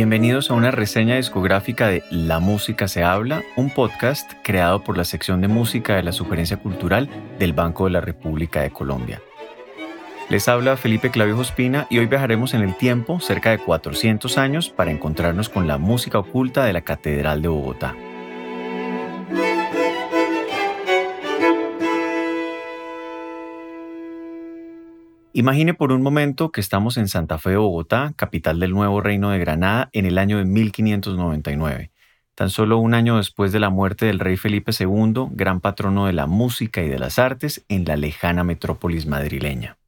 Bienvenidos a una reseña discográfica de La Música se habla, un podcast creado por la sección de música de la Sugerencia Cultural del Banco de la República de Colombia. Les habla Felipe Clavijo Espina y hoy viajaremos en el tiempo cerca de 400 años para encontrarnos con la música oculta de la Catedral de Bogotá. Imagine por un momento que estamos en Santa Fe Bogotá, capital del nuevo reino de Granada, en el año de 1599, tan solo un año después de la muerte del rey Felipe II, gran patrono de la música y de las artes en la lejana metrópolis madrileña.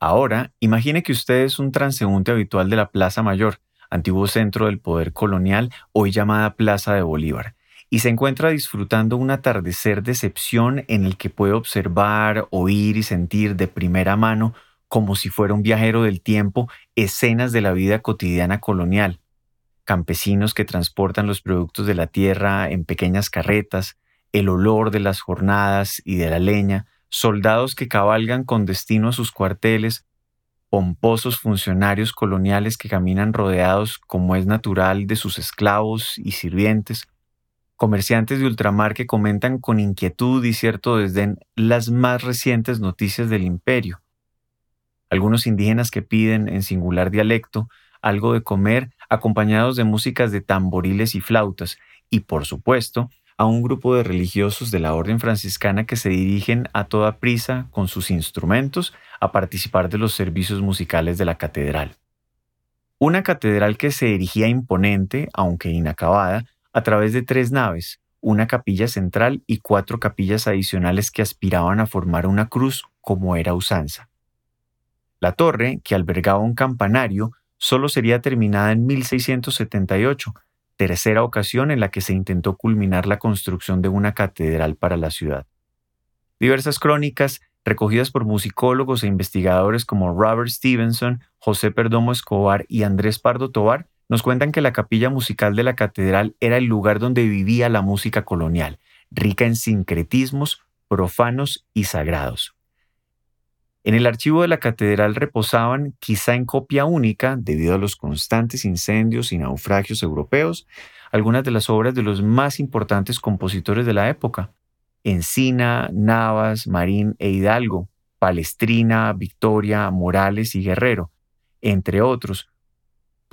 Ahora, imagine que usted es un transeúnte habitual de la Plaza Mayor, antiguo centro del poder colonial, hoy llamada Plaza de Bolívar, y se encuentra disfrutando un atardecer de excepción en el que puede observar, oír y sentir de primera mano, como si fuera un viajero del tiempo, escenas de la vida cotidiana colonial. Campesinos que transportan los productos de la tierra en pequeñas carretas, el olor de las jornadas y de la leña, soldados que cabalgan con destino a sus cuarteles, pomposos funcionarios coloniales que caminan rodeados, como es natural, de sus esclavos y sirvientes, comerciantes de ultramar que comentan con inquietud y cierto desdén las más recientes noticias del imperio, algunos indígenas que piden en singular dialecto algo de comer acompañados de músicas de tamboriles y flautas, y por supuesto, a un grupo de religiosos de la orden franciscana que se dirigen a toda prisa con sus instrumentos a participar de los servicios musicales de la catedral. Una catedral que se erigía imponente, aunque inacabada, a través de tres naves, una capilla central y cuatro capillas adicionales que aspiraban a formar una cruz como era usanza. La torre, que albergaba un campanario, solo sería terminada en 1678, tercera ocasión en la que se intentó culminar la construcción de una catedral para la ciudad. Diversas crónicas, recogidas por musicólogos e investigadores como Robert Stevenson, José Perdomo Escobar y Andrés Pardo Tobar, nos cuentan que la capilla musical de la catedral era el lugar donde vivía la música colonial, rica en sincretismos profanos y sagrados. En el archivo de la catedral reposaban, quizá en copia única, debido a los constantes incendios y naufragios europeos, algunas de las obras de los más importantes compositores de la época. Encina, Navas, Marín e Hidalgo, Palestrina, Victoria, Morales y Guerrero, entre otros,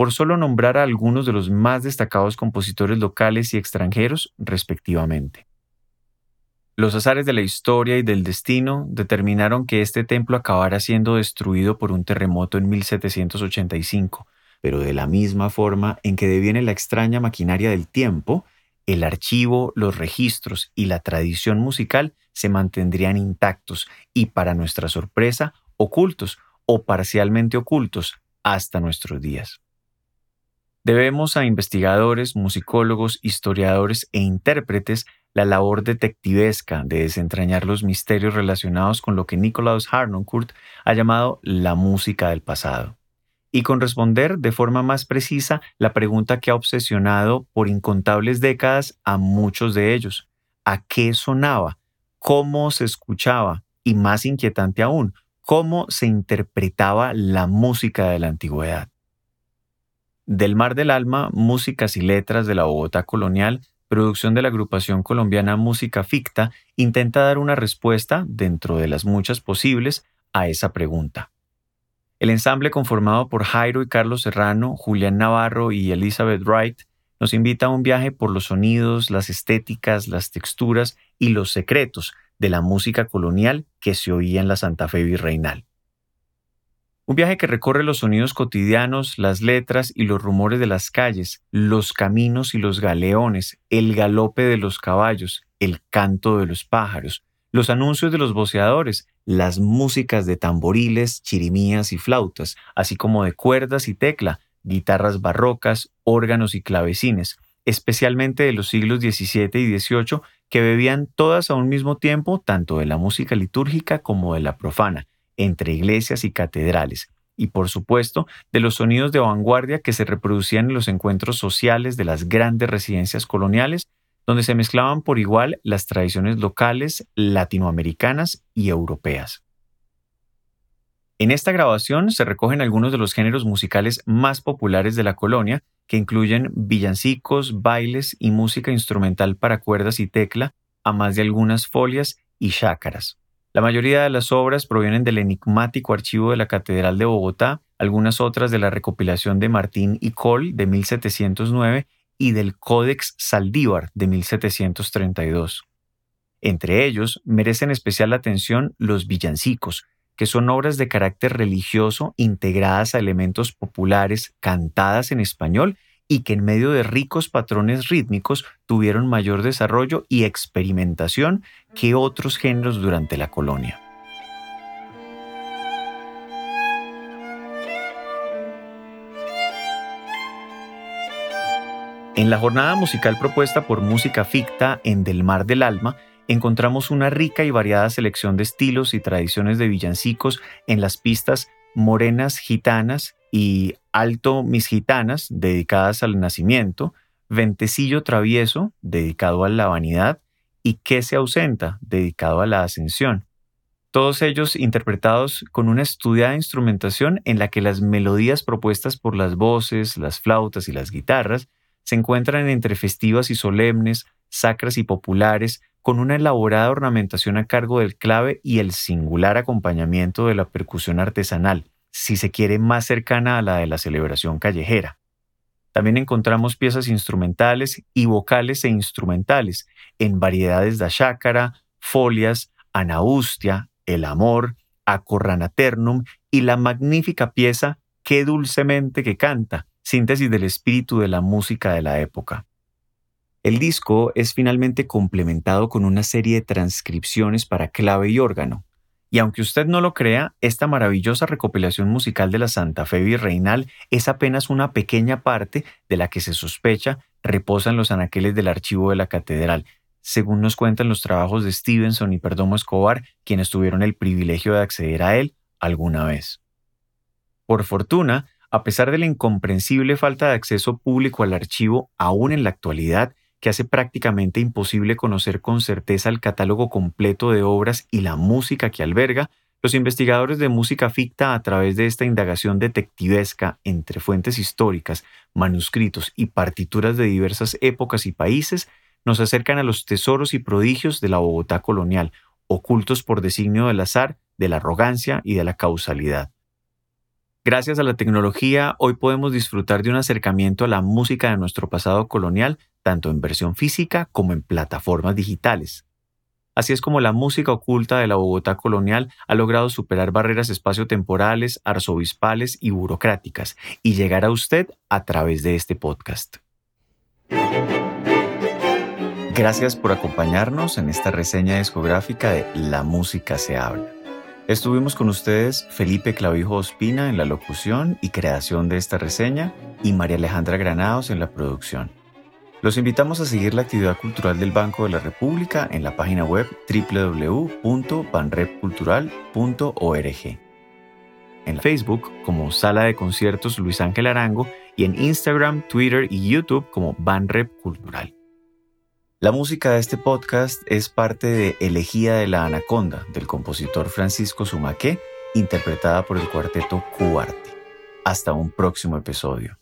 por solo nombrar a algunos de los más destacados compositores locales y extranjeros, respectivamente. Los azares de la historia y del destino determinaron que este templo acabara siendo destruido por un terremoto en 1785, pero de la misma forma en que deviene la extraña maquinaria del tiempo, el archivo, los registros y la tradición musical se mantendrían intactos y, para nuestra sorpresa, ocultos o parcialmente ocultos hasta nuestros días. Debemos a investigadores, musicólogos, historiadores e intérpretes la labor detectivesca de desentrañar los misterios relacionados con lo que Nikolaus Harnoncourt ha llamado la música del pasado, y con responder de forma más precisa la pregunta que ha obsesionado por incontables décadas a muchos de ellos. ¿A qué sonaba? ¿Cómo se escuchaba? Y más inquietante aún, ¿cómo se interpretaba la música de la antigüedad? Del Mar del Alma, Músicas y Letras de la Bogotá Colonial, producción de la agrupación colombiana Música Ficta, intenta dar una respuesta, dentro de las muchas posibles, a esa pregunta. El ensamble conformado por Jairo y Carlos Serrano, Julián Navarro y Elizabeth Wright nos invita a un viaje por los sonidos, las estéticas, las texturas y los secretos de la música colonial que se oía en la Santa Fe Virreinal. Un viaje que recorre los sonidos cotidianos, las letras y los rumores de las calles, los caminos y los galeones, el galope de los caballos, el canto de los pájaros, los anuncios de los voceadores, las músicas de tamboriles, chirimías y flautas, así como de cuerdas y tecla, guitarras barrocas, órganos y clavecines, especialmente de los siglos XVII y XVIII, que bebían todas a un mismo tiempo tanto de la música litúrgica como de la profana, entre iglesias y catedrales, y por supuesto de los sonidos de vanguardia que se reproducían en los encuentros sociales de las grandes residencias coloniales, donde se mezclaban por igual las tradiciones locales, latinoamericanas y europeas. En esta grabación se recogen algunos de los géneros musicales más populares de la colonia, que incluyen villancicos, bailes y música instrumental para cuerdas y tecla, a más de algunas folias y chácaras. La mayoría de las obras provienen del enigmático archivo de la Catedral de Bogotá, algunas otras de la recopilación de Martín y Col de 1709 y del Códex Saldívar de 1732. Entre ellos merecen especial atención los villancicos, que son obras de carácter religioso integradas a elementos populares cantadas en español y que en medio de ricos patrones rítmicos tuvieron mayor desarrollo y experimentación que otros géneros durante la colonia. En la jornada musical propuesta por Música Ficta en Del Mar del Alma, encontramos una rica y variada selección de estilos y tradiciones de villancicos en las pistas Morenas Gitanas y Alto Mis Gitanas, dedicadas al nacimiento, Ventecillo Travieso, dedicado a la vanidad, y Que se ausenta, dedicado a la ascensión. Todos ellos interpretados con una estudiada instrumentación en la que las melodías propuestas por las voces, las flautas y las guitarras se encuentran entre festivas y solemnes, sacras y populares, con una elaborada ornamentación a cargo del clave y el singular acompañamiento de la percusión artesanal, si se quiere más cercana a la de la celebración callejera. También encontramos piezas instrumentales y vocales e instrumentales en variedades de chácara, folias, anaustia, el amor, acorranaternum y la magnífica pieza Qué dulcemente que canta, síntesis del espíritu de la música de la época. El disco es finalmente complementado con una serie de transcripciones para clave y órgano. Y aunque usted no lo crea, esta maravillosa recopilación musical de la Santa Fe Virreinal es apenas una pequeña parte de la que se sospecha reposa en los anaqueles del archivo de la catedral, según nos cuentan los trabajos de Stevenson y Perdomo Escobar, quienes tuvieron el privilegio de acceder a él alguna vez. Por fortuna, a pesar de la incomprensible falta de acceso público al archivo aún en la actualidad, que hace prácticamente imposible conocer con certeza el catálogo completo de obras y la música que alberga, los investigadores de música ficta, a través de esta indagación detectivesca entre fuentes históricas, manuscritos y partituras de diversas épocas y países, nos acercan a los tesoros y prodigios de la Bogotá colonial, ocultos por designio del azar, de la arrogancia y de la causalidad. Gracias a la tecnología, hoy podemos disfrutar de un acercamiento a la música de nuestro pasado colonial, tanto en versión física como en plataformas digitales. Así es como la música oculta de la Bogotá colonial ha logrado superar barreras espaciotemporales, arzobispales y burocráticas y llegar a usted a través de este podcast. Gracias por acompañarnos en esta reseña discográfica de La música se habla. Estuvimos con ustedes Felipe Clavijo Ospina en la locución y creación de esta reseña y María Alejandra Granados en la producción. Los invitamos a seguir la actividad cultural del Banco de la República en la página web www.banrepcultural.org. En Facebook como Sala de Conciertos Luis Ángel Arango y en Instagram, Twitter y YouTube como Banrep Cultural. La música de este podcast es parte de Elegía de la Anaconda del compositor Francisco Sumaque, interpretada por el cuarteto Cuarte. Hasta un próximo episodio.